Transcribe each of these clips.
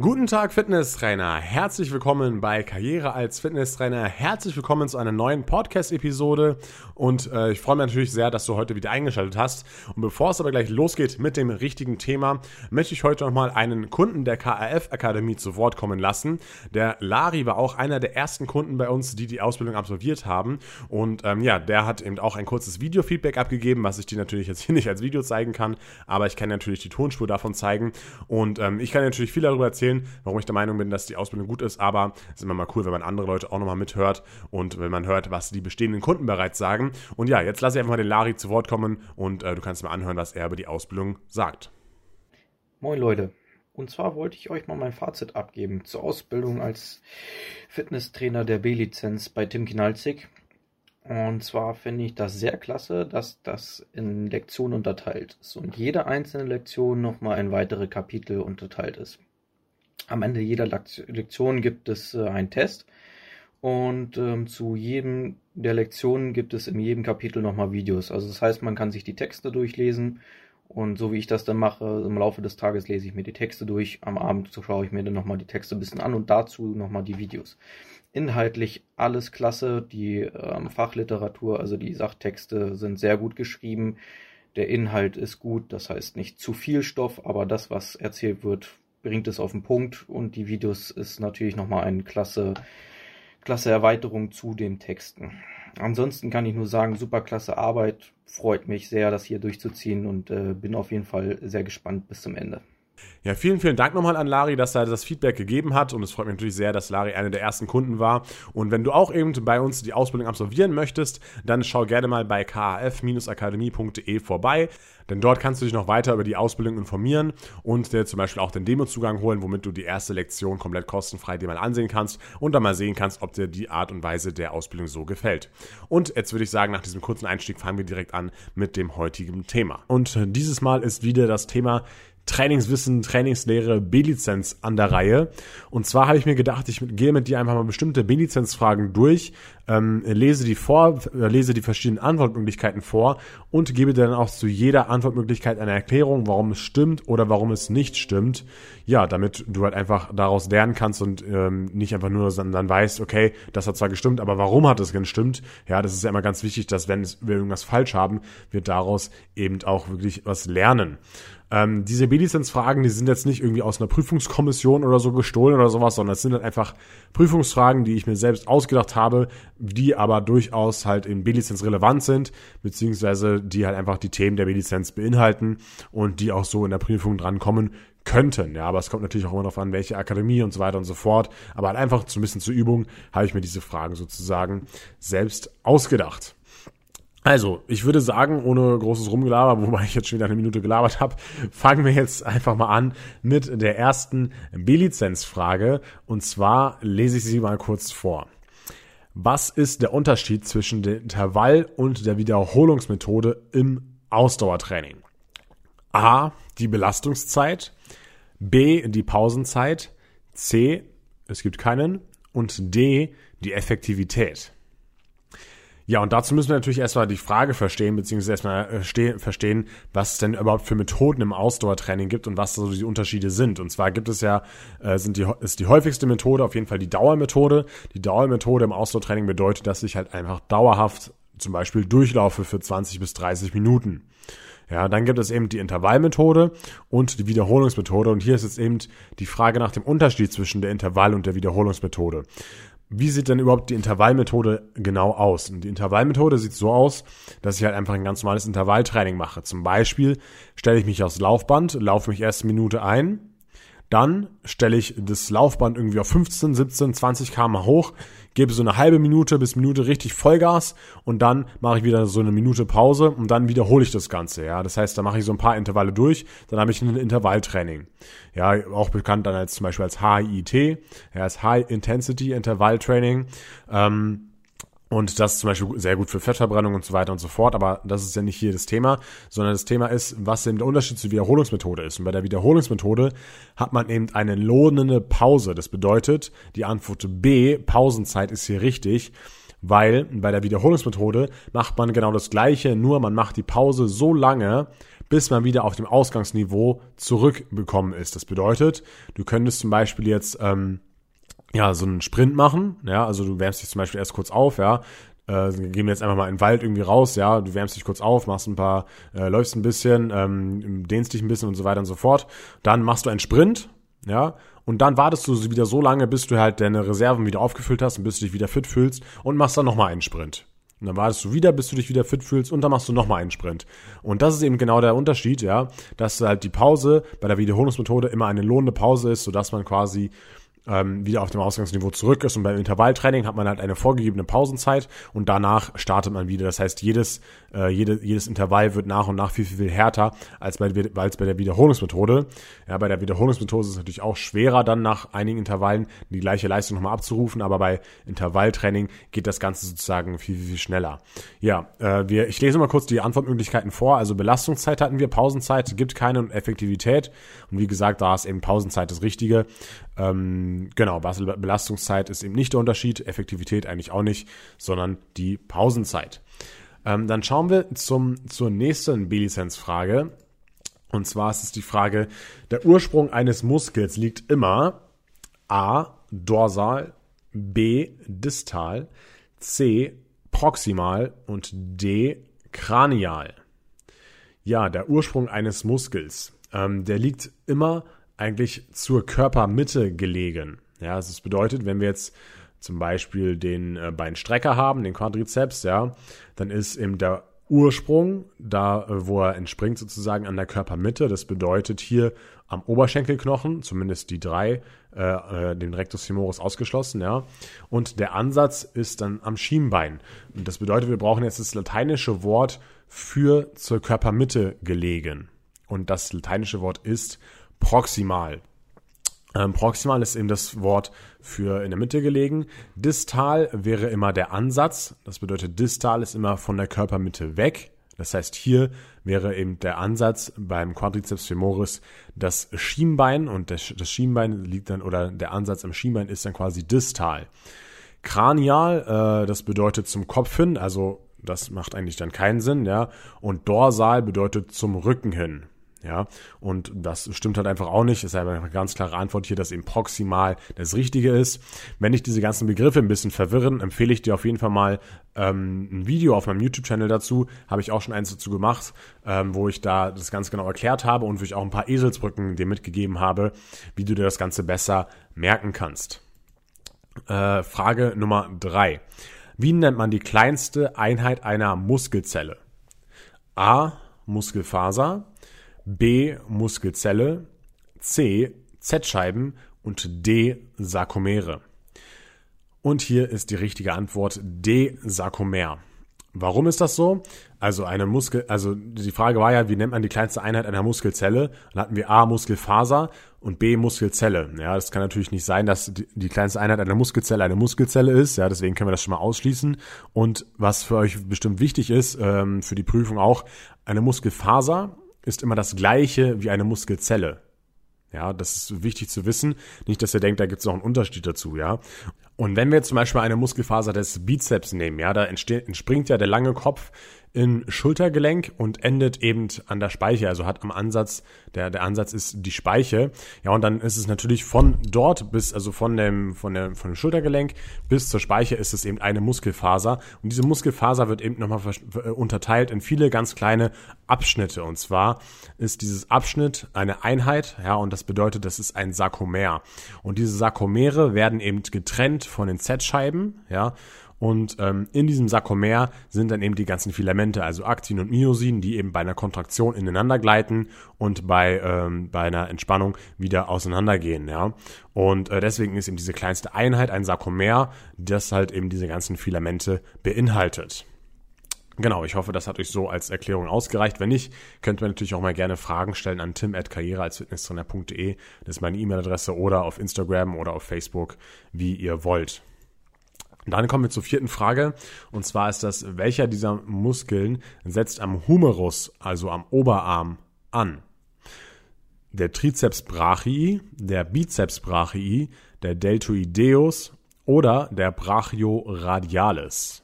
Guten Tag, Fitnesstrainer. Herzlich willkommen bei Karriere als Fitnesstrainer. Herzlich willkommen zu einer neuen Podcast-Episode. Und äh, ich freue mich natürlich sehr, dass du heute wieder eingeschaltet hast. Und bevor es aber gleich losgeht mit dem richtigen Thema, möchte ich heute nochmal einen Kunden der KRF Akademie zu Wort kommen lassen. Der Lari war auch einer der ersten Kunden bei uns, die die Ausbildung absolviert haben. Und ähm, ja, der hat eben auch ein kurzes Video-Feedback abgegeben, was ich dir natürlich jetzt hier nicht als Video zeigen kann. Aber ich kann natürlich die Tonspur davon zeigen. Und ähm, ich kann natürlich viel darüber erzählen erzählen, warum ich der Meinung bin, dass die Ausbildung gut ist, aber es ist immer mal cool, wenn man andere Leute auch nochmal mithört und wenn man hört, was die bestehenden Kunden bereits sagen. Und ja, jetzt lasse ich einfach mal den Lari zu Wort kommen und äh, du kannst mal anhören, was er über die Ausbildung sagt. Moin Leute. Und zwar wollte ich euch mal mein Fazit abgeben zur Ausbildung als Fitnesstrainer der B-Lizenz bei Tim Kinalzig. Und zwar finde ich das sehr klasse, dass das in Lektionen unterteilt ist und jede einzelne Lektion nochmal in weitere Kapitel unterteilt ist. Am Ende jeder Lektion gibt es äh, einen Test. Und ähm, zu jedem der Lektionen gibt es in jedem Kapitel nochmal Videos. Also das heißt, man kann sich die Texte durchlesen. Und so wie ich das dann mache, im Laufe des Tages lese ich mir die Texte durch, am Abend schaue ich mir dann nochmal die Texte ein bisschen an und dazu nochmal die Videos. Inhaltlich alles klasse, die ähm, Fachliteratur, also die Sachtexte sind sehr gut geschrieben, der Inhalt ist gut, das heißt nicht zu viel Stoff, aber das, was erzählt wird, bringt es auf den Punkt und die Videos ist natürlich nochmal eine klasse, klasse Erweiterung zu den Texten. Ansonsten kann ich nur sagen, super klasse Arbeit, freut mich sehr, das hier durchzuziehen und äh, bin auf jeden Fall sehr gespannt bis zum Ende. Ja, vielen, vielen Dank nochmal an Lari, dass er das Feedback gegeben hat. Und es freut mich natürlich sehr, dass Lari einer der ersten Kunden war. Und wenn du auch eben bei uns die Ausbildung absolvieren möchtest, dann schau gerne mal bei kaf-akademie.de vorbei. Denn dort kannst du dich noch weiter über die Ausbildung informieren und dir zum Beispiel auch den Demozugang holen, womit du die erste Lektion komplett kostenfrei dir mal ansehen kannst und dann mal sehen kannst, ob dir die Art und Weise der Ausbildung so gefällt. Und jetzt würde ich sagen, nach diesem kurzen Einstieg fangen wir direkt an mit dem heutigen Thema. Und dieses Mal ist wieder das Thema Trainingswissen, Trainingslehre, B-Lizenz an der Reihe. Und zwar habe ich mir gedacht, ich gehe mit dir einfach mal bestimmte B-Lizenz-Fragen durch, ähm, lese die vor, äh, lese die verschiedenen Antwortmöglichkeiten vor und gebe dann auch zu jeder Antwortmöglichkeit eine Erklärung, warum es stimmt oder warum es nicht stimmt. Ja, damit du halt einfach daraus lernen kannst und ähm, nicht einfach nur dann, dann weißt, okay, das hat zwar gestimmt, aber warum hat es gestimmt? Ja, das ist ja immer ganz wichtig, dass wenn wir irgendwas falsch haben, wir daraus eben auch wirklich was lernen. Ähm, diese B-Lizenz-Fragen, die sind jetzt nicht irgendwie aus einer Prüfungskommission oder so gestohlen oder sowas, sondern es sind halt einfach Prüfungsfragen, die ich mir selbst ausgedacht habe, die aber durchaus halt in B-Lizenz relevant sind, beziehungsweise die halt einfach die Themen der B-Lizenz beinhalten und die auch so in der Prüfung drankommen könnten. Ja, aber es kommt natürlich auch immer darauf an, welche Akademie und so weiter und so fort. Aber halt einfach so ein bisschen zur Übung habe ich mir diese Fragen sozusagen selbst ausgedacht. Also, ich würde sagen, ohne großes Rumgelaber, wobei ich jetzt schon wieder eine Minute gelabert habe, fangen wir jetzt einfach mal an mit der ersten B-Lizenz-Frage. Und zwar lese ich sie mal kurz vor. Was ist der Unterschied zwischen der Intervall- und der Wiederholungsmethode im Ausdauertraining? A. Die Belastungszeit. B. Die Pausenzeit. C. Es gibt keinen. Und D. Die Effektivität. Ja, und dazu müssen wir natürlich erstmal die Frage verstehen, beziehungsweise erstmal äh, verstehen, was es denn überhaupt für Methoden im Ausdauertraining gibt und was so die Unterschiede sind. Und zwar gibt es ja, äh, sind die, ist die häufigste Methode auf jeden Fall die Dauermethode. Die Dauermethode im Ausdauertraining bedeutet, dass ich halt einfach dauerhaft zum Beispiel durchlaufe für 20 bis 30 Minuten. Ja, dann gibt es eben die Intervallmethode und die Wiederholungsmethode. Und hier ist jetzt eben die Frage nach dem Unterschied zwischen der Intervall- und der Wiederholungsmethode wie sieht denn überhaupt die Intervallmethode genau aus? Und die Intervallmethode sieht so aus, dass ich halt einfach ein ganz normales Intervalltraining mache. Zum Beispiel stelle ich mich aufs Laufband, laufe mich erst eine Minute ein, dann stelle ich das Laufband irgendwie auf 15, 17, 20 km hoch, gebe so eine halbe Minute bis Minute richtig Vollgas und dann mache ich wieder so eine Minute Pause und dann wiederhole ich das Ganze. Ja, das heißt, da mache ich so ein paar Intervalle durch, dann habe ich ein Intervalltraining. Ja, auch bekannt dann als zum Beispiel als HIIT, ja, als High Intensity Intervalltraining. Ähm, und das ist zum Beispiel sehr gut für Fettverbrennung und so weiter und so fort. Aber das ist ja nicht hier das Thema, sondern das Thema ist, was eben der Unterschied zur Wiederholungsmethode ist. Und bei der Wiederholungsmethode hat man eben eine lohnende Pause. Das bedeutet, die Antwort B, Pausenzeit ist hier richtig, weil bei der Wiederholungsmethode macht man genau das Gleiche, nur man macht die Pause so lange, bis man wieder auf dem Ausgangsniveau zurückbekommen ist. Das bedeutet, du könntest zum Beispiel jetzt ähm, ja so einen Sprint machen, ja, also du wärmst dich zum Beispiel erst kurz auf, ja, äh, gehen wir jetzt einfach mal in den Wald irgendwie raus, ja, du wärmst dich kurz auf, machst ein paar, äh, läufst ein bisschen, ähm, dehnst dich ein bisschen und so weiter und so fort. Dann machst du einen Sprint, ja, und dann wartest du wieder so lange, bis du halt deine Reserven wieder aufgefüllt hast und bis du dich wieder fit fühlst und machst dann nochmal einen Sprint. Und dann wartest du wieder, bis du dich wieder fit fühlst und dann machst du nochmal einen Sprint. Und das ist eben genau der Unterschied, ja, dass halt die Pause bei der Wiederholungsmethode immer eine lohnende Pause ist, sodass man quasi ähm, wieder auf dem Ausgangsniveau zurück ist. Und beim Intervalltraining hat man halt eine vorgegebene Pausenzeit und danach startet man wieder. Das heißt, jedes, äh, jede, jedes Intervall wird nach und nach viel, viel, viel härter als bei, als bei der Wiederholungsmethode. Ja, bei der Wiederholungsmethode ist es natürlich auch schwerer, dann nach einigen Intervallen die gleiche Leistung nochmal abzurufen, aber bei Intervalltraining geht das Ganze sozusagen viel, viel, viel schneller. Ja, äh, wir, ich lese mal kurz die Antwortmöglichkeiten vor. Also Belastungszeit hatten wir, Pausenzeit gibt keine und Effektivität. Und wie gesagt, da ist eben Pausenzeit das Richtige. Ähm, genau, Belastungszeit ist eben nicht der Unterschied, Effektivität eigentlich auch nicht, sondern die Pausenzeit. Ähm, dann schauen wir zum, zur nächsten B-Lizenz-Frage. Und zwar ist es die Frage, der Ursprung eines Muskels liegt immer A. dorsal, B. distal, C. proximal und D. kranial. Ja, der Ursprung eines Muskels, ähm, der liegt immer eigentlich zur Körpermitte gelegen. Ja, also das bedeutet, wenn wir jetzt zum Beispiel den äh, Beinstrecker haben, den Quadrizeps, ja, dann ist eben der Ursprung da, äh, wo er entspringt sozusagen an der Körpermitte. Das bedeutet hier am Oberschenkelknochen, zumindest die drei, äh, äh, den Rectus femoris ausgeschlossen, ja. Und der Ansatz ist dann am Schienbein. Und das bedeutet, wir brauchen jetzt das lateinische Wort für zur Körpermitte gelegen. Und das lateinische Wort ist proximal. Ähm, proximal ist eben das Wort für in der Mitte gelegen. Distal wäre immer der Ansatz. Das bedeutet, distal ist immer von der Körpermitte weg. Das heißt, hier wäre eben der Ansatz beim Quadriceps femoris das Schienbein und das, das Schienbein liegt dann oder der Ansatz am Schienbein ist dann quasi distal. Kranial, äh, das bedeutet zum Kopf hin, also das macht eigentlich dann keinen Sinn, ja. Und dorsal bedeutet zum Rücken hin. Ja, und das stimmt halt einfach auch nicht. Es ist einfach eine ganz klare Antwort hier, dass eben proximal das Richtige ist. Wenn dich diese ganzen Begriffe ein bisschen verwirren, empfehle ich dir auf jeden Fall mal ähm, ein Video auf meinem YouTube-Channel dazu. Habe ich auch schon eins dazu gemacht, ähm, wo ich da das ganz genau erklärt habe und wo ich auch ein paar Eselsbrücken dir mitgegeben habe, wie du dir das Ganze besser merken kannst. Äh, Frage Nummer drei. Wie nennt man die kleinste Einheit einer Muskelzelle? A. Muskelfaser. B. Muskelzelle, C. Z-Scheiben und D. Sarkomere. Und hier ist die richtige Antwort D. Sarkomer. Warum ist das so? Also eine Muskel, also die Frage war ja, wie nennt man die kleinste Einheit einer Muskelzelle? Dann hatten wir A Muskelfaser und B Muskelzelle. Ja, das kann natürlich nicht sein, dass die, kleinste Einheit einer Muskelzelle eine Muskelzelle ist. Ja, deswegen können wir das schon mal ausschließen. Und was für euch bestimmt wichtig ist, ähm, für die Prüfung auch, eine Muskelfaser ist immer das gleiche wie eine Muskelzelle. Ja, das ist wichtig zu wissen. Nicht, dass ihr denkt, da gibt es noch einen Unterschied dazu, ja. Und wenn wir jetzt zum Beispiel eine Muskelfaser des Bizeps nehmen, ja, da entspringt ja der lange Kopf in Schultergelenk und endet eben an der Speiche, also hat am Ansatz, der, der Ansatz ist die Speiche. Ja, und dann ist es natürlich von dort bis, also von dem, von dem, von dem Schultergelenk bis zur Speiche ist es eben eine Muskelfaser. Und diese Muskelfaser wird eben nochmal äh, unterteilt in viele ganz kleine Abschnitte. Und zwar ist dieses Abschnitt eine Einheit, ja, und das bedeutet, das ist ein Sarkomer. Und diese Sarkomere werden eben getrennt von den Z-Scheiben, ja, und ähm, in diesem Sarkomer sind dann eben die ganzen Filamente, also Aktin und Myosin, die eben bei einer Kontraktion ineinander gleiten und bei, ähm, bei einer Entspannung wieder auseinandergehen. Ja? Und äh, deswegen ist eben diese kleinste Einheit ein Sarkomer, das halt eben diese ganzen Filamente beinhaltet. Genau, ich hoffe, das hat euch so als Erklärung ausgereicht. Wenn nicht, könnt ihr natürlich auch mal gerne Fragen stellen an tim.karriere als fitnesstrainer.de. Das ist meine E-Mail-Adresse oder auf Instagram oder auf Facebook, wie ihr wollt. Und dann kommen wir zur vierten Frage. Und zwar ist das, welcher dieser Muskeln setzt am Humerus, also am Oberarm, an? Der Trizeps brachii, der Bizeps brachii, der Deltoideus oder der Brachioradialis?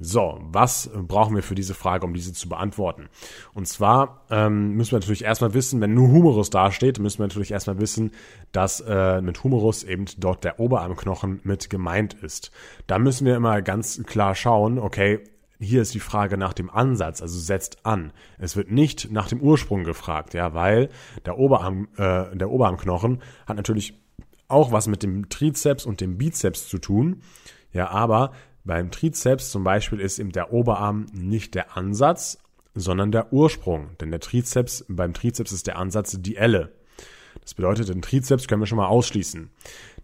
So, was brauchen wir für diese Frage, um diese zu beantworten? Und zwar ähm, müssen wir natürlich erstmal wissen, wenn nur Humerus dasteht, müssen wir natürlich erstmal wissen, dass äh, mit Humerus eben dort der Oberarmknochen mit gemeint ist. Da müssen wir immer ganz klar schauen, okay, hier ist die Frage nach dem Ansatz, also setzt an. Es wird nicht nach dem Ursprung gefragt, ja, weil der Oberarm, äh, der Oberarmknochen hat natürlich auch was mit dem Trizeps und dem Bizeps zu tun. Ja, aber beim Trizeps zum Beispiel ist eben der Oberarm nicht der Ansatz, sondern der Ursprung. Denn der Trizeps, beim Trizeps ist der Ansatz die Elle. Das bedeutet, den Trizeps können wir schon mal ausschließen.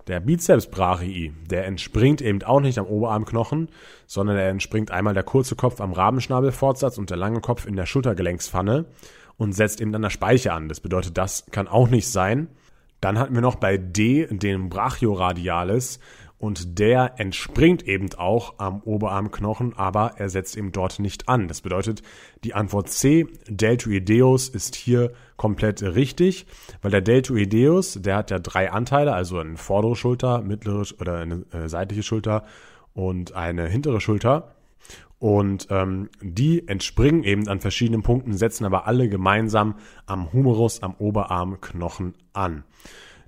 Der Bizeps brachii, der entspringt eben auch nicht am Oberarmknochen, sondern er entspringt einmal der kurze Kopf am Rabenschnabelfortsatz und der lange Kopf in der Schultergelenksfanne und setzt eben dann der Speiche an. Das bedeutet, das kann auch nicht sein. Dann hatten wir noch bei D den Brachioradialis und der entspringt eben auch am Oberarmknochen, aber er setzt eben dort nicht an. Das bedeutet, die Antwort C, Deltoideus, ist hier komplett richtig, weil der Deltoideus, der hat ja drei Anteile, also eine vordere Schulter, mittlere oder eine äh, seitliche Schulter und eine hintere Schulter. Und ähm, die entspringen eben an verschiedenen Punkten, setzen aber alle gemeinsam am Humerus, am Oberarmknochen an.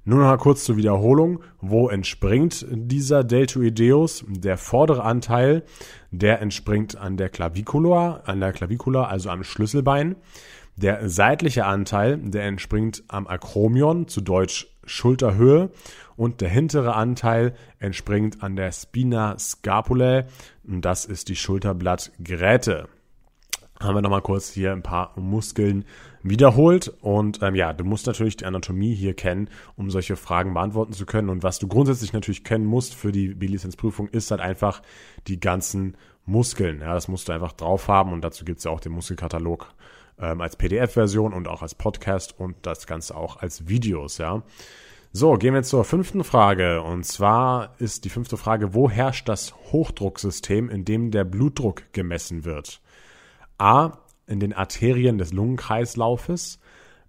Nur noch mal kurz zur Wiederholung. Wo entspringt dieser Deltoideus? Der vordere Anteil, der entspringt an der Clavicula, an der Clavicula, also am Schlüsselbein. Der seitliche Anteil, der entspringt am Akromion, zu Deutsch Schulterhöhe. Und der hintere Anteil entspringt an der Spina scapulae. Und das ist die Schulterblattgräte haben wir nochmal kurz hier ein paar Muskeln wiederholt. Und ähm, ja, du musst natürlich die Anatomie hier kennen, um solche Fragen beantworten zu können. Und was du grundsätzlich natürlich kennen musst für die B-Lizenz-Prüfung, ist halt einfach die ganzen Muskeln. Ja, das musst du einfach drauf haben und dazu gibt's ja auch den Muskelkatalog ähm, als PDF-Version und auch als Podcast und das Ganze auch als Videos, ja. So, gehen wir zur fünften Frage. Und zwar ist die fünfte Frage, wo herrscht das Hochdrucksystem, in dem der Blutdruck gemessen wird? A. in den Arterien des Lungenkreislaufes,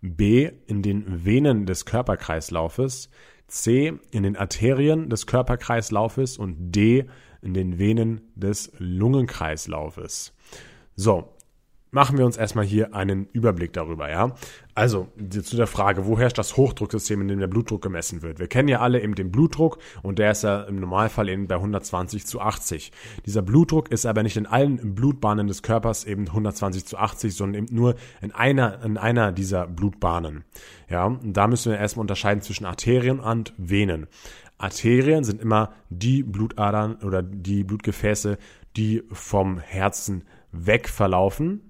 B. in den Venen des Körperkreislaufes, C. in den Arterien des Körperkreislaufes und D. in den Venen des Lungenkreislaufes. So, machen wir uns erstmal hier einen Überblick darüber, ja. Also zu der Frage, wo herrscht das Hochdrucksystem, in dem der Blutdruck gemessen wird? Wir kennen ja alle eben den Blutdruck und der ist ja im Normalfall eben bei 120 zu 80. Dieser Blutdruck ist aber nicht in allen Blutbahnen des Körpers eben 120 zu 80, sondern eben nur in einer, in einer dieser Blutbahnen. Ja, und da müssen wir erstmal unterscheiden zwischen Arterien und Venen. Arterien sind immer die Blutadern oder die Blutgefäße, die vom Herzen weg verlaufen,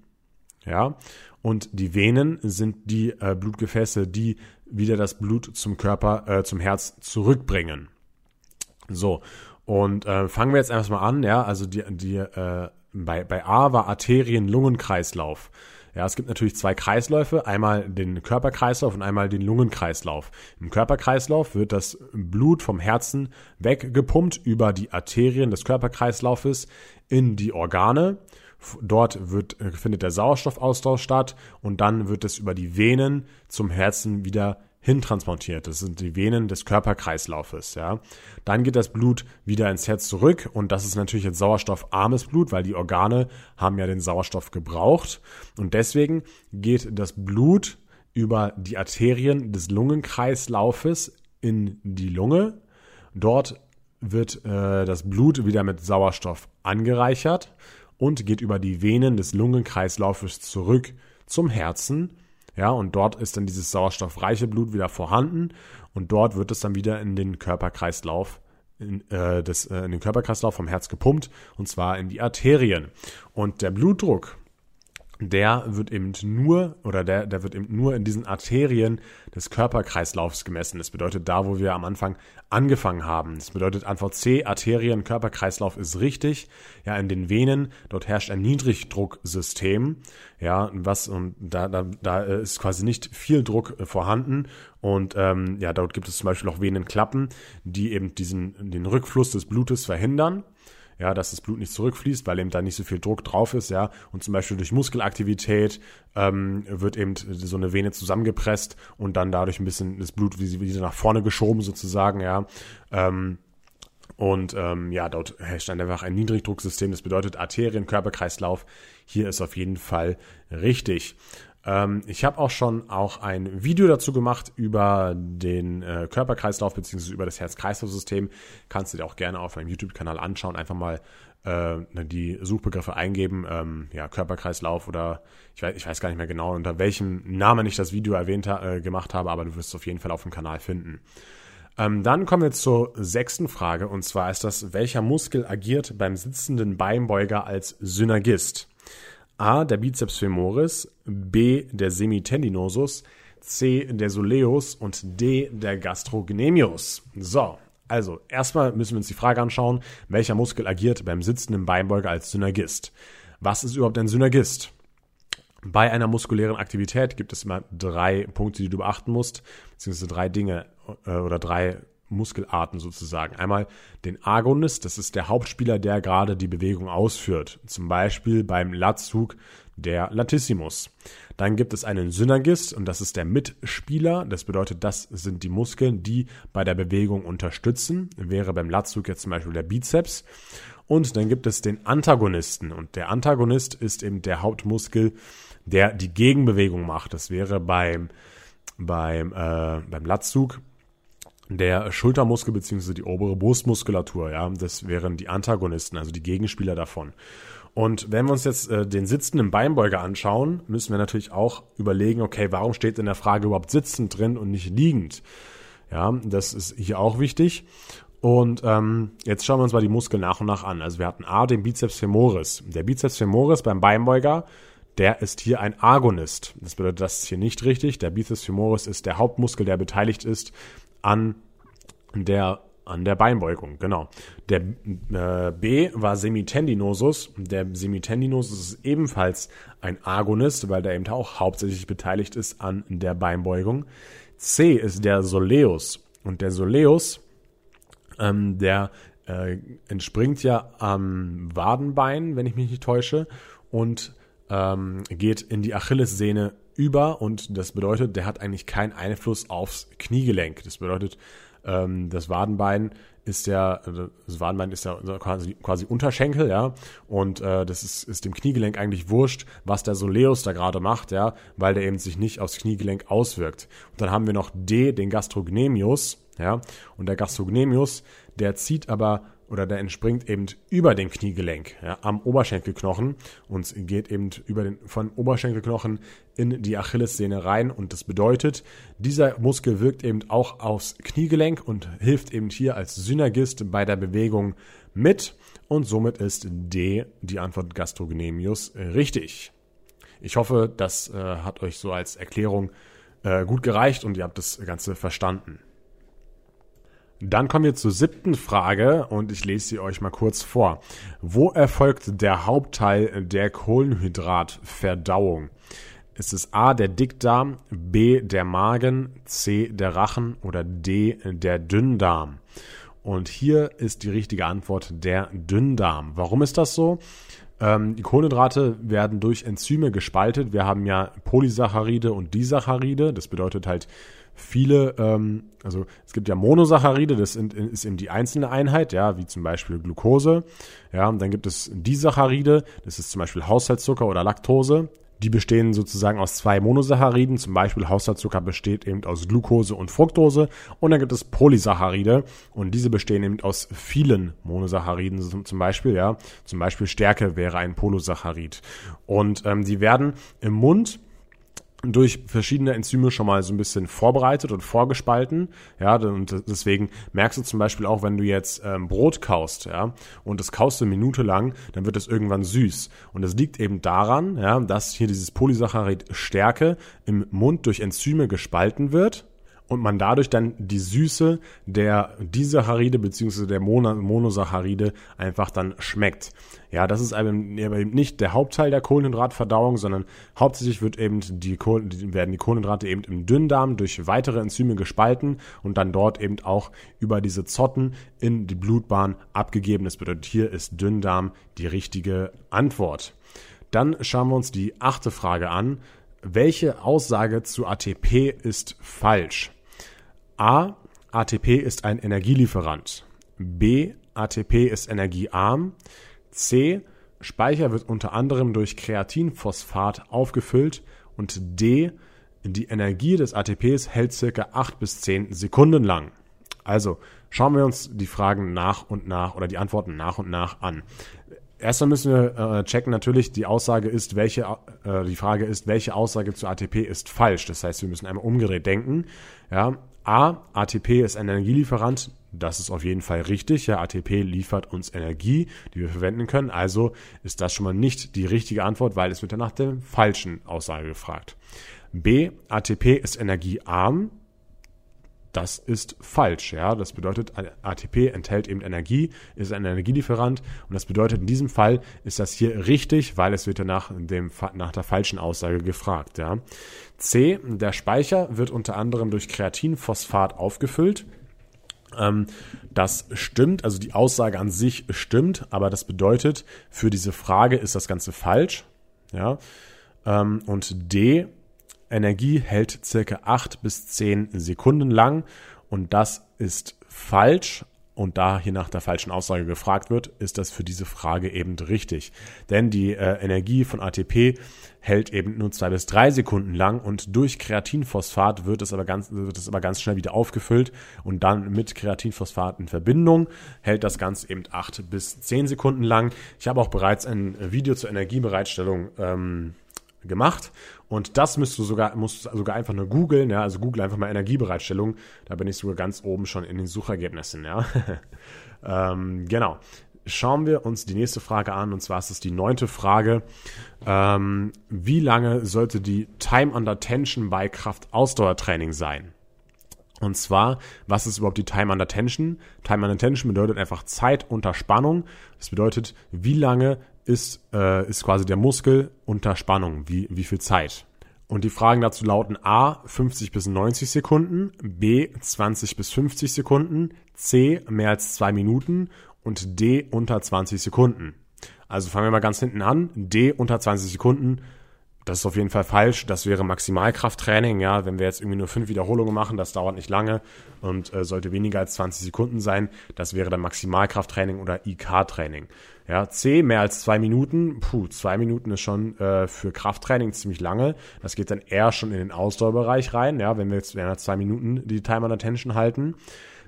ja. Und die Venen sind die äh, Blutgefäße, die wieder das Blut zum Körper, äh, zum Herz zurückbringen. So. Und äh, fangen wir jetzt erstmal an, ja, also die, die, äh, bei, bei A war Arterien-Lungenkreislauf. Ja, es gibt natürlich zwei Kreisläufe, einmal den Körperkreislauf und einmal den Lungenkreislauf. Im Körperkreislauf wird das Blut vom Herzen weggepumpt über die Arterien des Körperkreislaufes in die Organe Dort wird, äh, findet der Sauerstoffaustausch statt und dann wird es über die Venen zum Herzen wieder hintransportiert. Das sind die Venen des Körperkreislaufes, ja. Dann geht das Blut wieder ins Herz zurück und das ist natürlich jetzt sauerstoffarmes Blut, weil die Organe haben ja den Sauerstoff gebraucht und deswegen geht das Blut über die Arterien des Lungenkreislaufes in die Lunge. Dort wird äh, das Blut wieder mit Sauerstoff angereichert und geht über die Venen des Lungenkreislaufes zurück zum Herzen. Ja, und dort ist dann dieses sauerstoffreiche Blut wieder vorhanden und dort wird es dann wieder in den Körperkreislauf in, äh, des, äh, in den Körperkreislauf vom Herz gepumpt und zwar in die Arterien. Und der Blutdruck der wird eben nur oder der, der wird eben nur in diesen Arterien des Körperkreislaufs gemessen. Das bedeutet da, wo wir am Anfang angefangen haben. Das bedeutet Antwort C, Arterien, Körperkreislauf ist richtig. Ja, in den Venen, dort herrscht ein Niedrigdrucksystem. Ja, was, und da, da, da ist quasi nicht viel Druck vorhanden. Und ähm, ja, dort gibt es zum Beispiel auch Venenklappen, die eben diesen, den Rückfluss des Blutes verhindern ja, dass das Blut nicht zurückfließt, weil eben da nicht so viel Druck drauf ist, ja. Und zum Beispiel durch Muskelaktivität ähm, wird eben so eine Vene zusammengepresst und dann dadurch ein bisschen das Blut wieder nach vorne geschoben sozusagen, ja. Ähm, Und ähm, ja, dort herrscht dann einfach ein Niedrigdrucksystem. Das bedeutet Arterienkörperkreislauf. Hier ist auf jeden Fall richtig. Ähm, ich habe auch schon auch ein Video dazu gemacht über den äh, Körperkreislauf bzw. über das Herz-Kreislauf-System. Kannst du dir auch gerne auf meinem YouTube-Kanal anschauen. Einfach mal äh, die Suchbegriffe eingeben, ähm, ja, Körperkreislauf oder ich weiß, ich weiß gar nicht mehr genau, unter welchem Namen ich das Video erwähnt äh, gemacht habe, aber du wirst es auf jeden Fall auf dem Kanal finden. Ähm, dann kommen wir zur sechsten Frage und zwar ist das, welcher Muskel agiert beim sitzenden Beinbeuger als Synergist? A. Der Bizeps femoris, B. Der Semitendinosus, C. Der Soleus und D. Der Gastrocnemius. So, also erstmal müssen wir uns die Frage anschauen, welcher Muskel agiert beim sitzenden Beinbeuger als Synergist? Was ist überhaupt ein Synergist? Bei einer muskulären Aktivität gibt es immer drei Punkte, die du beachten musst, beziehungsweise drei Dinge äh, oder drei Muskelarten sozusagen. Einmal den Agonist, das ist der Hauptspieler, der gerade die Bewegung ausführt. Zum Beispiel beim Latzug der Latissimus. Dann gibt es einen Synergist und das ist der Mitspieler. Das bedeutet, das sind die Muskeln, die bei der Bewegung unterstützen. Wäre beim Latzug jetzt zum Beispiel der Bizeps. Und dann gibt es den Antagonisten und der Antagonist ist eben der Hauptmuskel, der die Gegenbewegung macht. Das wäre beim beim äh, beim Latzug der Schultermuskel beziehungsweise die obere Brustmuskulatur, ja, das wären die Antagonisten, also die Gegenspieler davon. Und wenn wir uns jetzt äh, den sitzenden Beinbeuger anschauen, müssen wir natürlich auch überlegen, okay, warum steht in der Frage überhaupt sitzend drin und nicht liegend? Ja, das ist hier auch wichtig. Und ähm, jetzt schauen wir uns mal die Muskeln nach und nach an. Also wir hatten A, den Bizeps femoris. Der Bizeps femoris beim Beinbeuger, der ist hier ein Agonist. Das bedeutet, das ist hier nicht richtig. Der Bizeps femoris ist der Hauptmuskel, der beteiligt ist an der an der Beinbeugung, genau. Der äh, B war Semitendinosus. Der Semitendinosus ist ebenfalls ein Agonist, weil der eben auch hauptsächlich beteiligt ist an der Beinbeugung. C ist der Soleus. Und der Soleus, ähm, der äh, entspringt ja am Wadenbein, wenn ich mich nicht täusche, und ähm, geht in die Achillessehne über und das bedeutet, der hat eigentlich keinen Einfluss aufs Kniegelenk. Das bedeutet, ähm, das Wadenbein ist ja, also das Wadenbein ist ja quasi, quasi Unterschenkel, ja, und äh, das ist, ist dem Kniegelenk eigentlich wurscht, was der Soleus da gerade macht, ja, weil der eben sich nicht aufs Kniegelenk auswirkt. Und dann haben wir noch D, den Gastrocnemius, ja, und der Gastrocnemius, der zieht aber oder der entspringt eben über dem Kniegelenk, ja, am Oberschenkelknochen und geht eben über den, von Oberschenkelknochen in die Achillessehne rein und das bedeutet, dieser Muskel wirkt eben auch aufs Kniegelenk und hilft eben hier als Synergist bei der Bewegung mit und somit ist D, die Antwort Gastrocnemius, richtig. Ich hoffe, das äh, hat euch so als Erklärung äh, gut gereicht und ihr habt das Ganze verstanden. Dann kommen wir zur siebten Frage und ich lese sie euch mal kurz vor. Wo erfolgt der Hauptteil der Kohlenhydratverdauung? Ist es A der Dickdarm, B der Magen, C der Rachen oder D der Dünndarm? Und hier ist die richtige Antwort der Dünndarm. Warum ist das so? Ähm, die Kohlenhydrate werden durch Enzyme gespaltet. Wir haben ja Polysaccharide und Disaccharide. Das bedeutet halt viele, ähm, also es gibt ja Monosaccharide, das sind, ist eben die einzelne Einheit, ja, wie zum Beispiel Glucose. Ja, und dann gibt es Disaccharide, das ist zum Beispiel Haushaltszucker oder Laktose. Die bestehen sozusagen aus zwei Monosacchariden, zum Beispiel Haushaltszucker besteht eben aus Glucose und Fructose. Und dann gibt es Polysaccharide und diese bestehen eben aus vielen Monosacchariden, zum Beispiel, ja, zum Beispiel Stärke wäre ein Polysaccharid. Und ähm, die werden im Mund durch verschiedene Enzyme schon mal so ein bisschen vorbereitet und vorgespalten. Ja, und deswegen merkst du zum Beispiel auch, wenn du jetzt ähm, Brot kaust, ja, und das kaust du eine Minute lang, dann wird das irgendwann süß. Und das liegt eben daran, ja, dass hier dieses Polysaccharid Stärke im Mund durch Enzyme gespalten wird und man dadurch dann die Süße der Disaccharide beziehungsweise der Monosaccharide einfach dann schmeckt. Ja, das ist eben nicht der Hauptteil der Kohlenhydratverdauung, sondern hauptsächlich wird eben die, werden die Kohlenhydrate eben im Dünndarm durch weitere Enzyme gespalten und dann dort eben auch über diese Zotten in die Blutbahn abgegeben. Das bedeutet, hier ist Dünndarm die richtige Antwort. Dann schauen wir uns die achte Frage an. Welche Aussage zu ATP ist falsch? A. ATP ist ein Energielieferant. B. ATP ist energiearm. C. Speicher wird unter anderem durch Kreatinphosphat aufgefüllt. Und D. Die Energie des ATPs hält circa 8 bis 10 Sekunden lang. Also schauen wir uns die Fragen nach und nach oder die Antworten nach und nach an. Erstmal müssen wir äh, checken natürlich, die Aussage ist, welche, äh, die Frage ist, welche Aussage zu ATP ist falsch. Das heißt, wir müssen einmal umgedreht denken. Ja, A, ATP ist ein Energielieferant. Das ist auf jeden Fall richtig. Ja, ATP liefert uns Energie, die wir verwenden können. Also ist das schon mal nicht die richtige Antwort, weil es wird ja nach der falschen Aussage gefragt. B, ATP ist energiearm. Das ist falsch. Ja, das bedeutet, ATP enthält eben Energie, ist ein Energielieferant und das bedeutet, in diesem Fall ist das hier richtig, weil es wird ja nach, dem, nach der falschen Aussage gefragt. Ja. C, der Speicher wird unter anderem durch Kreatinphosphat aufgefüllt. Ähm, das stimmt, also die Aussage an sich stimmt, aber das bedeutet, für diese Frage ist das Ganze falsch. Ja. Ähm, und D, Energie hält circa acht bis zehn Sekunden lang und das ist falsch. Und da hier nach der falschen Aussage gefragt wird, ist das für diese Frage eben richtig. Denn die äh, Energie von ATP hält eben nur zwei bis drei Sekunden lang und durch Kreatinphosphat wird es aber ganz, wird es aber ganz schnell wieder aufgefüllt und dann mit Kreatinphosphat in Verbindung hält das Ganze eben acht bis zehn Sekunden lang. Ich habe auch bereits ein Video zur Energiebereitstellung ähm, gemacht. Und das müsst du sogar, musst du sogar einfach nur googeln, ja, also google einfach mal Energiebereitstellung. Da bin ich sogar ganz oben schon in den Suchergebnissen, ja. ähm, genau. Schauen wir uns die nächste Frage an, und zwar ist es die neunte Frage. Ähm, wie lange sollte die Time Under Tension bei Kraft-Ausdauertraining sein? Und zwar, was ist überhaupt die Time Under Tension? Time Under Tension bedeutet einfach Zeit unter Spannung. Das bedeutet, wie lange ist, äh, ist quasi der Muskel unter Spannung, wie, wie viel Zeit. Und die Fragen dazu lauten A 50 bis 90 Sekunden, B 20 bis 50 Sekunden, C mehr als zwei Minuten und D unter 20 Sekunden. Also fangen wir mal ganz hinten an. D unter 20 Sekunden das ist auf jeden Fall falsch. Das wäre Maximalkrafttraining. Ja, wenn wir jetzt irgendwie nur fünf Wiederholungen machen, das dauert nicht lange und äh, sollte weniger als 20 Sekunden sein. Das wäre dann Maximalkrafttraining oder IK-Training. Ja, C mehr als zwei Minuten. Puh, zwei Minuten ist schon äh, für Krafttraining ziemlich lange. Das geht dann eher schon in den Ausdauerbereich rein. Ja, wenn wir jetzt während zwei Minuten die Time on Attention halten.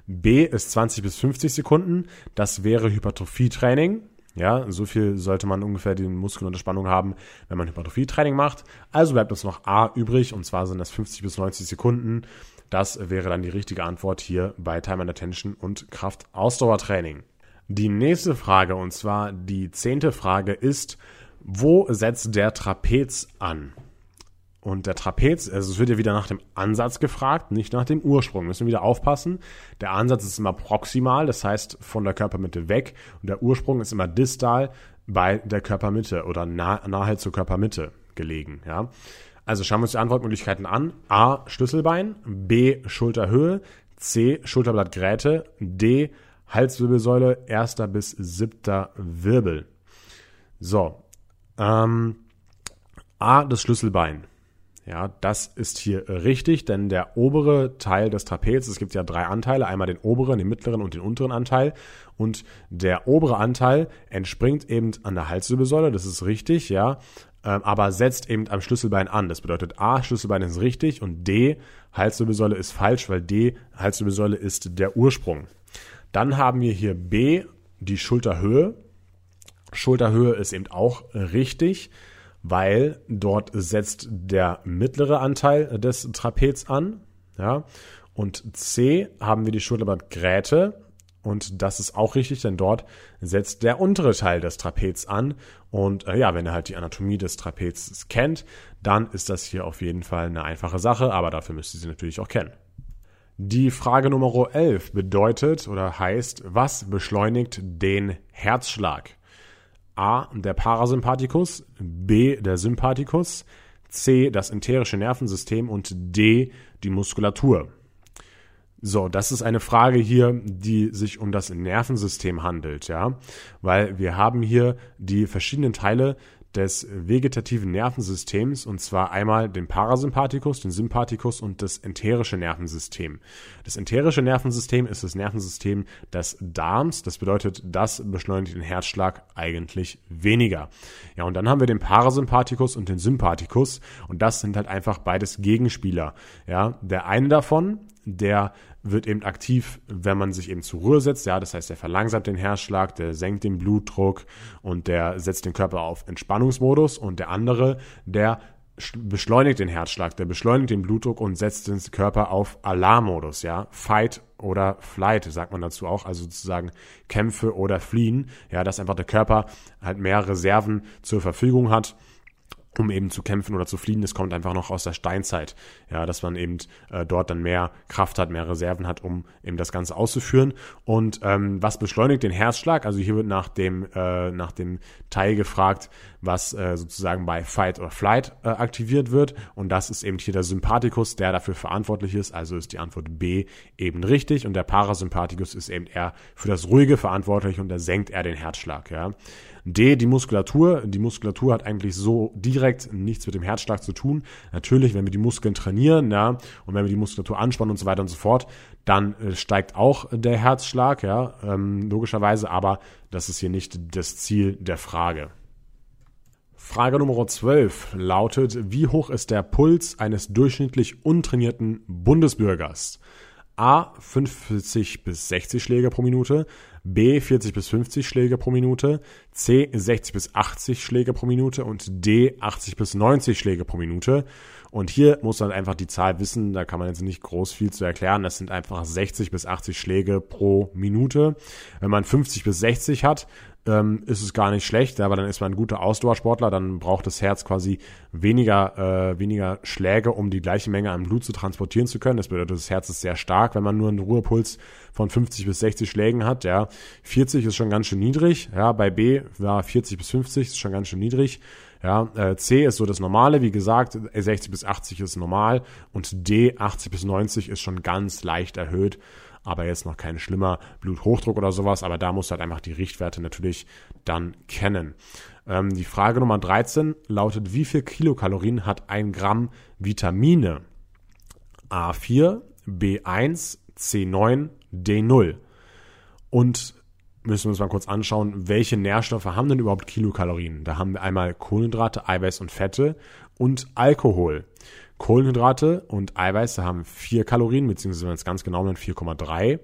B ist 20 bis 50 Sekunden. Das wäre Hypertrophietraining. Ja, so viel sollte man ungefähr den Muskel unter Spannung haben, wenn man Hypertrophie-Training macht. Also bleibt uns noch A übrig und zwar sind das 50 bis 90 Sekunden. Das wäre dann die richtige Antwort hier bei Time and Attention und Kraft-Ausdauertraining. Die nächste Frage und zwar die zehnte Frage ist, wo setzt der Trapez an? Und der Trapez, also es wird ja wieder nach dem Ansatz gefragt, nicht nach dem Ursprung. Müssen wir wieder aufpassen. Der Ansatz ist immer proximal, das heißt von der Körpermitte weg. Und der Ursprung ist immer distal bei der Körpermitte oder nah, nahe zur Körpermitte gelegen. Ja. Also schauen wir uns die Antwortmöglichkeiten an. A. Schlüsselbein. B. Schulterhöhe. C. Schulterblattgräte. D. Halswirbelsäule, erster bis siebter Wirbel. So. Ähm, A. Das Schlüsselbein. Ja, das ist hier richtig, denn der obere Teil des Trapez, es gibt ja drei Anteile, einmal den oberen, den mittleren und den unteren Anteil. Und der obere Anteil entspringt eben an der Halswirbelsäule, das ist richtig, ja, ähm, aber setzt eben am Schlüsselbein an. Das bedeutet A, Schlüsselbein ist richtig und D, Halswirbelsäule ist falsch, weil D, Halswirbelsäule ist der Ursprung. Dann haben wir hier B, die Schulterhöhe. Schulterhöhe ist eben auch richtig weil dort setzt der mittlere Anteil des Trapez an. Ja? Und C haben wir die Schulterblattgräte. Und das ist auch richtig, denn dort setzt der untere Teil des Trapez an. Und äh, ja, wenn ihr halt die Anatomie des Trapezes kennt, dann ist das hier auf jeden Fall eine einfache Sache, aber dafür müsst ihr sie natürlich auch kennen. Die Frage Nummer 11 bedeutet oder heißt, was beschleunigt den Herzschlag? A. der Parasympathikus, B. der Sympathikus, C. das enterische Nervensystem und D. die Muskulatur. So, das ist eine Frage hier, die sich um das Nervensystem handelt, ja, weil wir haben hier die verschiedenen Teile des vegetativen Nervensystems und zwar einmal den Parasympathikus, den Sympathikus und das enterische Nervensystem. Das enterische Nervensystem ist das Nervensystem des Darms. Das bedeutet, das beschleunigt den Herzschlag eigentlich weniger. Ja, und dann haben wir den Parasympathikus und den Sympathikus und das sind halt einfach beides Gegenspieler. Ja, der eine davon, der wird eben aktiv, wenn man sich eben zur Ruhe setzt. Ja, das heißt, er verlangsamt den Herzschlag, der senkt den Blutdruck und der setzt den Körper auf Entspannungsmodus. Und der andere, der beschleunigt den Herzschlag, der beschleunigt den Blutdruck und setzt den Körper auf Alarmmodus, ja. Fight oder Flight, sagt man dazu auch, also sozusagen Kämpfe oder Fliehen, ja, dass einfach der Körper halt mehr Reserven zur Verfügung hat um eben zu kämpfen oder zu fliehen. Das kommt einfach noch aus der Steinzeit, ja, dass man eben äh, dort dann mehr Kraft hat, mehr Reserven hat, um eben das Ganze auszuführen. Und ähm, was beschleunigt den Herzschlag? Also hier wird nach dem äh, nach dem Teil gefragt, was äh, sozusagen bei Fight or Flight äh, aktiviert wird. Und das ist eben hier der Sympathikus, der dafür verantwortlich ist. Also ist die Antwort B eben richtig. Und der Parasympathikus ist eben eher für das Ruhige verantwortlich und da senkt er den Herzschlag. Ja. D, die Muskulatur. Die Muskulatur hat eigentlich so direkt nichts mit dem Herzschlag zu tun. Natürlich, wenn wir die Muskeln trainieren, ja, und wenn wir die Muskulatur anspannen und so weiter und so fort, dann äh, steigt auch der Herzschlag, ja, ähm, logischerweise, aber das ist hier nicht das Ziel der Frage. Frage Nummer 12 lautet, wie hoch ist der Puls eines durchschnittlich untrainierten Bundesbürgers? A 45 bis 60 Schläge pro Minute, B 40 bis 50 Schläge pro Minute, C 60 bis 80 Schläge pro Minute und D 80 bis 90 Schläge pro Minute. Und hier muss man einfach die Zahl wissen, da kann man jetzt nicht groß viel zu erklären. Das sind einfach 60 bis 80 Schläge pro Minute. Wenn man 50 bis 60 hat, ähm, ist es gar nicht schlecht, aber dann ist man ein guter Ausdauersportler, dann braucht das Herz quasi weniger, äh, weniger Schläge, um die gleiche Menge an Blut zu transportieren zu können. Das bedeutet, das Herz ist sehr stark, wenn man nur einen Ruhepuls von 50 bis 60 Schlägen hat. Ja, 40 ist schon ganz schön niedrig. Ja, bei B war 40 bis 50 ist schon ganz schön niedrig. Ja, äh, C ist so das Normale, wie gesagt, 60 bis 80 ist normal und D 80 bis 90 ist schon ganz leicht erhöht aber jetzt noch kein schlimmer Bluthochdruck oder sowas, aber da musst du halt einfach die Richtwerte natürlich dann kennen. Ähm, die Frage Nummer 13 lautet, wie viel Kilokalorien hat ein Gramm Vitamine? A4, B1, C9, D0. Und müssen wir uns mal kurz anschauen, welche Nährstoffe haben denn überhaupt Kilokalorien? Da haben wir einmal Kohlenhydrate, Eiweiß und Fette und Alkohol. Kohlenhydrate und Eiweiße haben 4 Kalorien, beziehungsweise wenn es ganz genau nimmt, 4,3.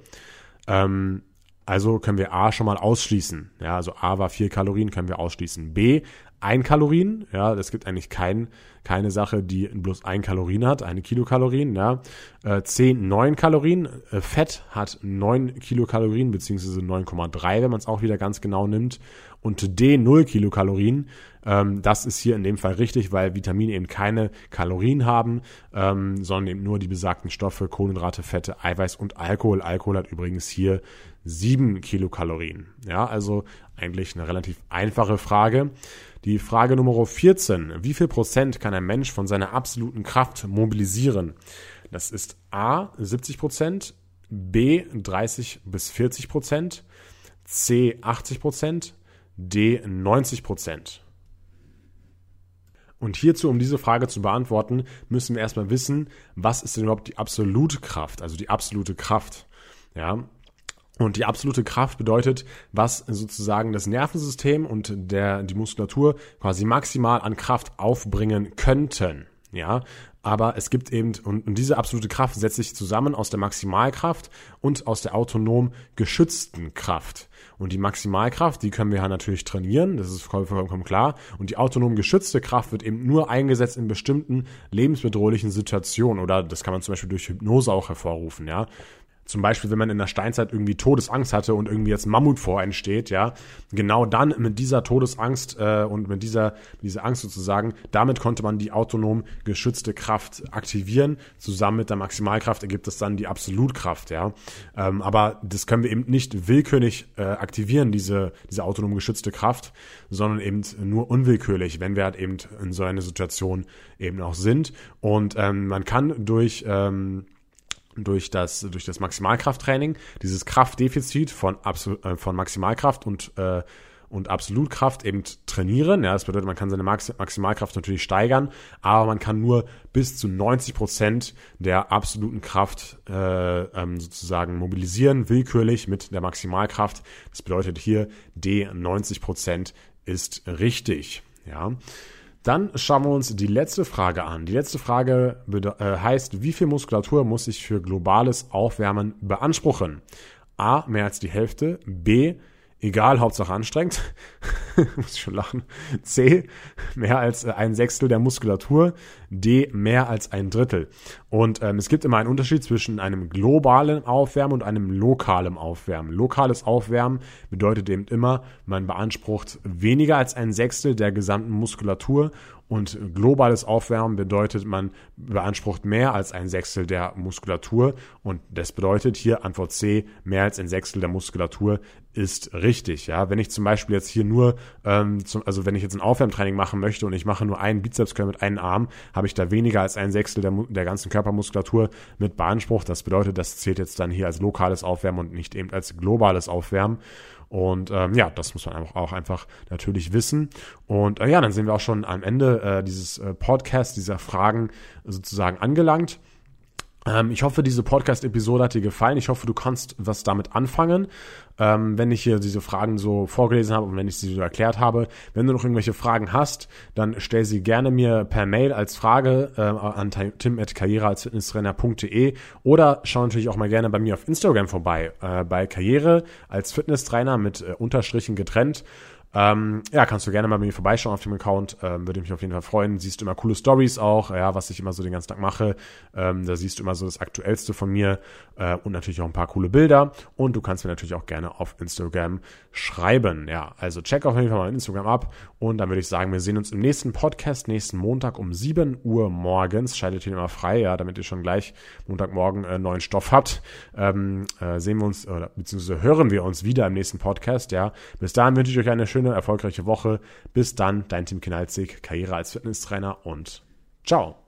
Ähm, also können wir A schon mal ausschließen. Ja, also A war 4 Kalorien, können wir ausschließen. B, 1 Kalorien. Ja, es gibt eigentlich kein, keine Sache, die bloß 1 Kalorien hat, eine Kilokalorien. Ja. Äh, C, 9 Kalorien. Äh, Fett hat 9 Kilokalorien, beziehungsweise 9,3, wenn man es auch wieder ganz genau nimmt. Und D, 0 Kilokalorien. Ähm, das ist hier in dem Fall richtig, weil Vitamine eben keine Kalorien haben, ähm, sondern eben nur die besagten Stoffe, Kohlenhydrate, Fette, Eiweiß und Alkohol. Alkohol hat übrigens hier sieben Kilokalorien. Ja, also eigentlich eine relativ einfache Frage. Die Frage Nummer 14. Wie viel Prozent kann ein Mensch von seiner absoluten Kraft mobilisieren? Das ist A 70 Prozent, B 30 bis 40 Prozent, C 80 Prozent, D 90 Prozent. Und hierzu, um diese Frage zu beantworten, müssen wir erstmal wissen, was ist denn überhaupt die absolute Kraft, also die absolute Kraft. Ja, und die absolute Kraft bedeutet, was sozusagen das Nervensystem und der, die Muskulatur quasi maximal an Kraft aufbringen könnten. Ja, aber es gibt eben, und, und diese absolute Kraft setzt sich zusammen aus der Maximalkraft und aus der autonom geschützten Kraft. Und die Maximalkraft, die können wir ja natürlich trainieren, das ist vollkommen klar. Und die autonom geschützte Kraft wird eben nur eingesetzt in bestimmten lebensbedrohlichen Situationen. Oder das kann man zum Beispiel durch Hypnose auch hervorrufen, ja. Zum Beispiel, wenn man in der Steinzeit irgendwie Todesangst hatte und irgendwie jetzt Mammut vor entsteht, ja, genau dann mit dieser Todesangst äh, und mit dieser, dieser Angst sozusagen, damit konnte man die autonom geschützte Kraft aktivieren. Zusammen mit der Maximalkraft ergibt es dann die Absolutkraft, ja. Ähm, aber das können wir eben nicht willkürlich äh, aktivieren, diese, diese autonom geschützte Kraft, sondern eben nur unwillkürlich, wenn wir halt eben in so einer Situation eben auch sind. Und ähm, man kann durch ähm, durch das, durch das Maximalkrafttraining, dieses Kraftdefizit von, Absol äh, von Maximalkraft und, äh, und Absolutkraft eben trainieren. Ja, das bedeutet, man kann seine Maximalkraft natürlich steigern, aber man kann nur bis zu 90 Prozent der absoluten Kraft äh, ähm, sozusagen mobilisieren, willkürlich mit der Maximalkraft. Das bedeutet hier D 90 Prozent ist richtig. Ja. Dann schauen wir uns die letzte Frage an. Die letzte Frage äh, heißt, wie viel Muskulatur muss ich für globales Aufwärmen beanspruchen? A, mehr als die Hälfte. B, egal, Hauptsache anstrengend. Muss ich schon lachen. C, mehr als äh, ein Sechstel der Muskulatur. D, mehr als ein Drittel. Und ähm, es gibt immer einen Unterschied zwischen einem globalen Aufwärmen und einem lokalen Aufwärmen. Lokales Aufwärmen bedeutet eben immer, man beansprucht weniger als ein Sechstel der gesamten Muskulatur und globales Aufwärmen bedeutet, man beansprucht mehr als ein Sechstel der Muskulatur. Und das bedeutet hier Antwort C, mehr als ein Sechstel der Muskulatur ist richtig. Ja, wenn ich zum Beispiel jetzt hier nur, ähm, zum, also wenn ich jetzt ein Aufwärmtraining machen möchte und ich mache nur einen Bizepscurl mit einem Arm, habe ich da weniger als ein Sechstel der, der ganzen Körpermuskulatur mit beansprucht. Das bedeutet, das zählt jetzt dann hier als lokales Aufwärmen und nicht eben als globales Aufwärmen. Und ähm, ja, das muss man auch einfach natürlich wissen. Und äh, ja, dann sind wir auch schon am Ende äh, dieses äh, Podcast, dieser Fragen sozusagen angelangt. Ähm, ich hoffe, diese Podcast-Episode hat dir gefallen. Ich hoffe, du kannst was damit anfangen, ähm, wenn ich hier diese Fragen so vorgelesen habe und wenn ich sie so erklärt habe. Wenn du noch irgendwelche Fragen hast, dann stell sie gerne mir per Mail als Frage äh, an tim.karriere als Fitnesstrainer.de oder schau natürlich auch mal gerne bei mir auf Instagram vorbei, äh, bei Karriere als Fitnesstrainer mit äh, Unterstrichen getrennt. Ähm, ja, kannst du gerne mal bei mir vorbeischauen auf dem Account. Ähm, würde mich auf jeden Fall freuen. Siehst immer coole Stories auch, ja, was ich immer so den ganzen Tag mache. Ähm, da siehst du immer so das Aktuellste von mir äh, und natürlich auch ein paar coole Bilder. Und du kannst mir natürlich auch gerne auf Instagram schreiben. Ja, also check auf jeden Fall mal Instagram ab. Und dann würde ich sagen, wir sehen uns im nächsten Podcast, nächsten Montag um 7 Uhr morgens. Schaltet ihn immer frei, ja, damit ihr schon gleich Montagmorgen äh, neuen Stoff habt. Ähm, äh, sehen wir uns, oder beziehungsweise hören wir uns wieder im nächsten Podcast, ja. Bis dahin wünsche ich euch eine schöne schöne, erfolgreiche Woche. Bis dann, dein Tim Kinalzig, Karriere als Fitnesstrainer und ciao.